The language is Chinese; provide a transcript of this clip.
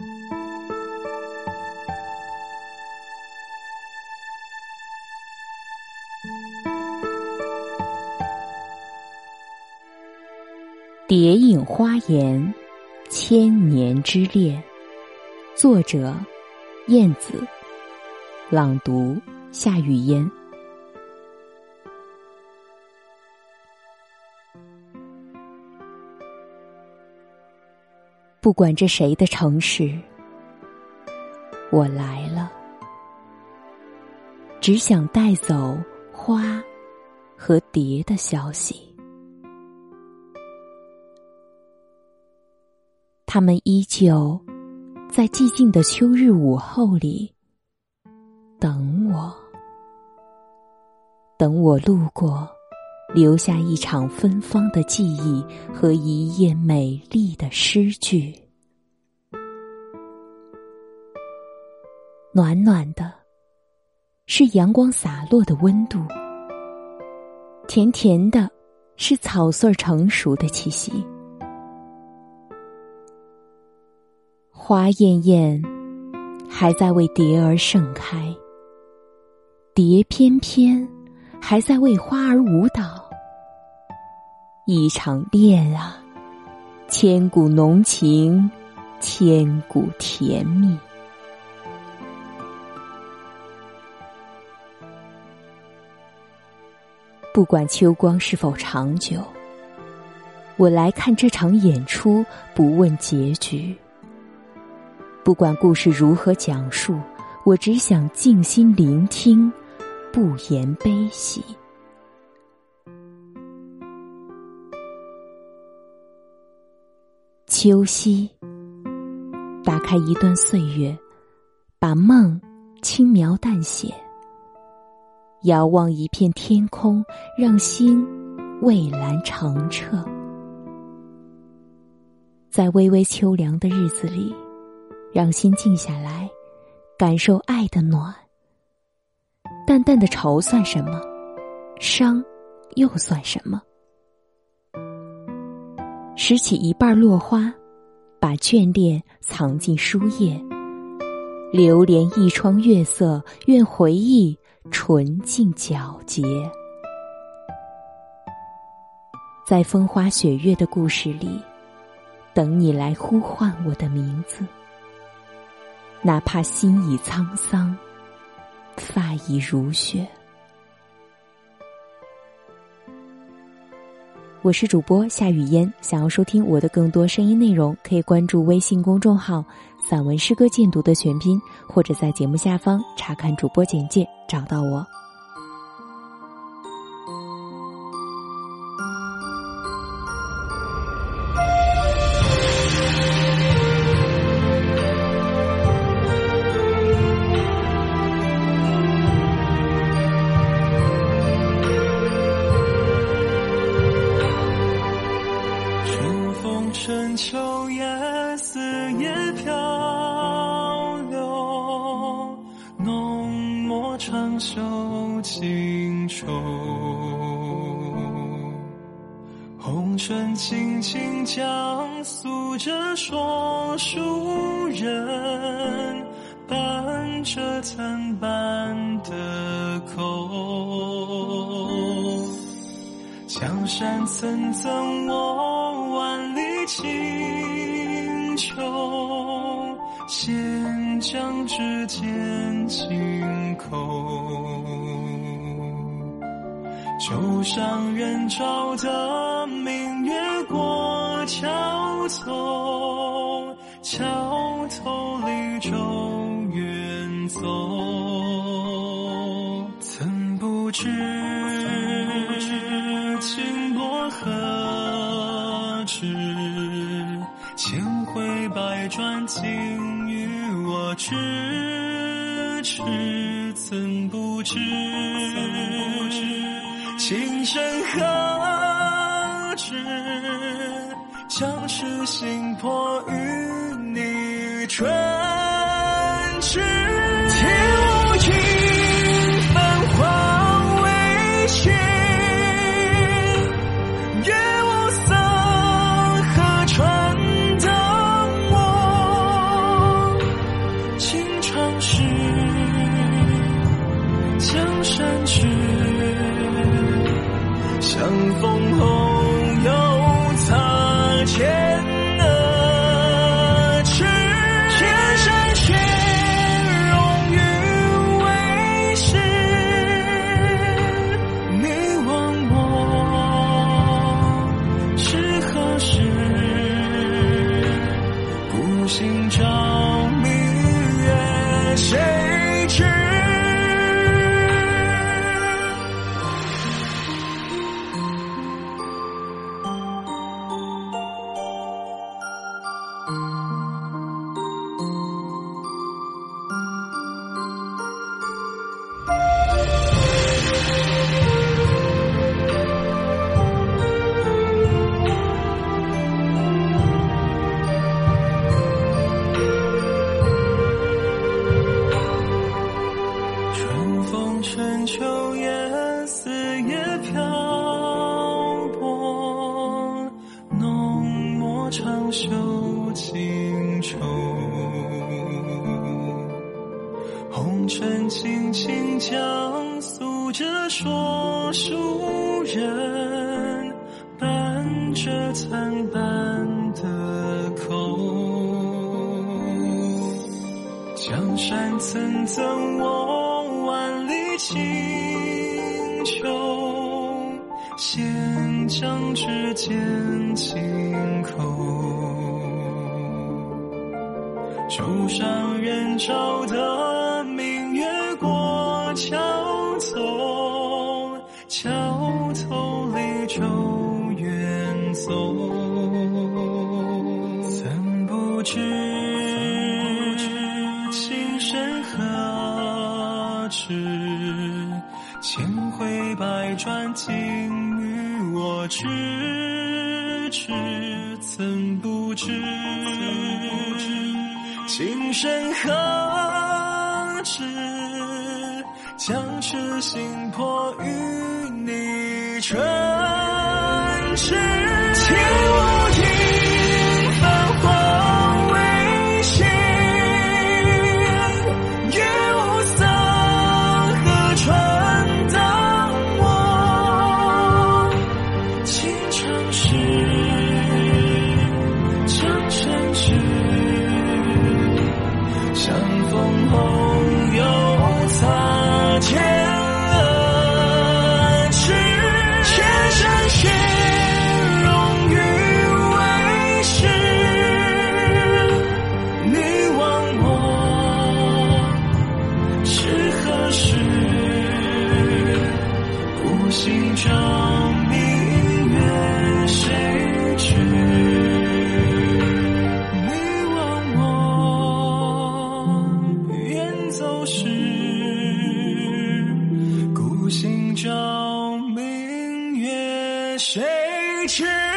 蝶影花颜，千年之恋。作者：燕子。朗读：夏雨嫣。不管这谁的城市，我来了，只想带走花和蝶的消息。他们依旧在寂静的秋日午后里等我，等我路过，留下一场芬芳的记忆和一页美丽的诗句。暖暖的，是阳光洒落的温度；甜甜的，是草穗成熟的气息。花艳艳，还在为蝶儿盛开；蝶翩翩，还在为花儿舞蹈。一场恋啊，千古浓情，千古甜蜜。不管秋光是否长久，我来看这场演出，不问结局。不管故事如何讲述，我只想静心聆听，不言悲喜。秋夕，打开一段岁月，把梦轻描淡写。遥望一片天空，让心蔚蓝澄澈。在微微秋凉的日子里。让心静下来，感受爱的暖。淡淡的愁算什么？伤又算什么？拾起一半落花，把眷恋藏进书页。流连一窗月色，愿回忆纯净皎洁。在风花雪月的故事里，等你来呼唤我的名字。哪怕心已沧桑，发已如雪。我是主播夏雨嫣，想要收听我的更多声音内容，可以关注微信公众号“散文诗歌鉴读”的全拼，或者在节目下方查看主播简介，找到我。春秋夜思也漂流浓墨长袖清愁红尘轻轻讲诉着说书人伴着残斑的口。江山层层我挽清秋。先将指尖，轻口，旧上人照的明月过桥头，桥头离舟远走，曾不知回百转尽。咫尺，怎不知情深何止？将痴心魄与你唇相逢后红尘轻轻将诉着说书人，伴着残斑的口。江山曾赠我万里清秋，闲将指尖轻叩。舟上人照得咫尺，怎不知情深何止？将痴心破与你唇。Share.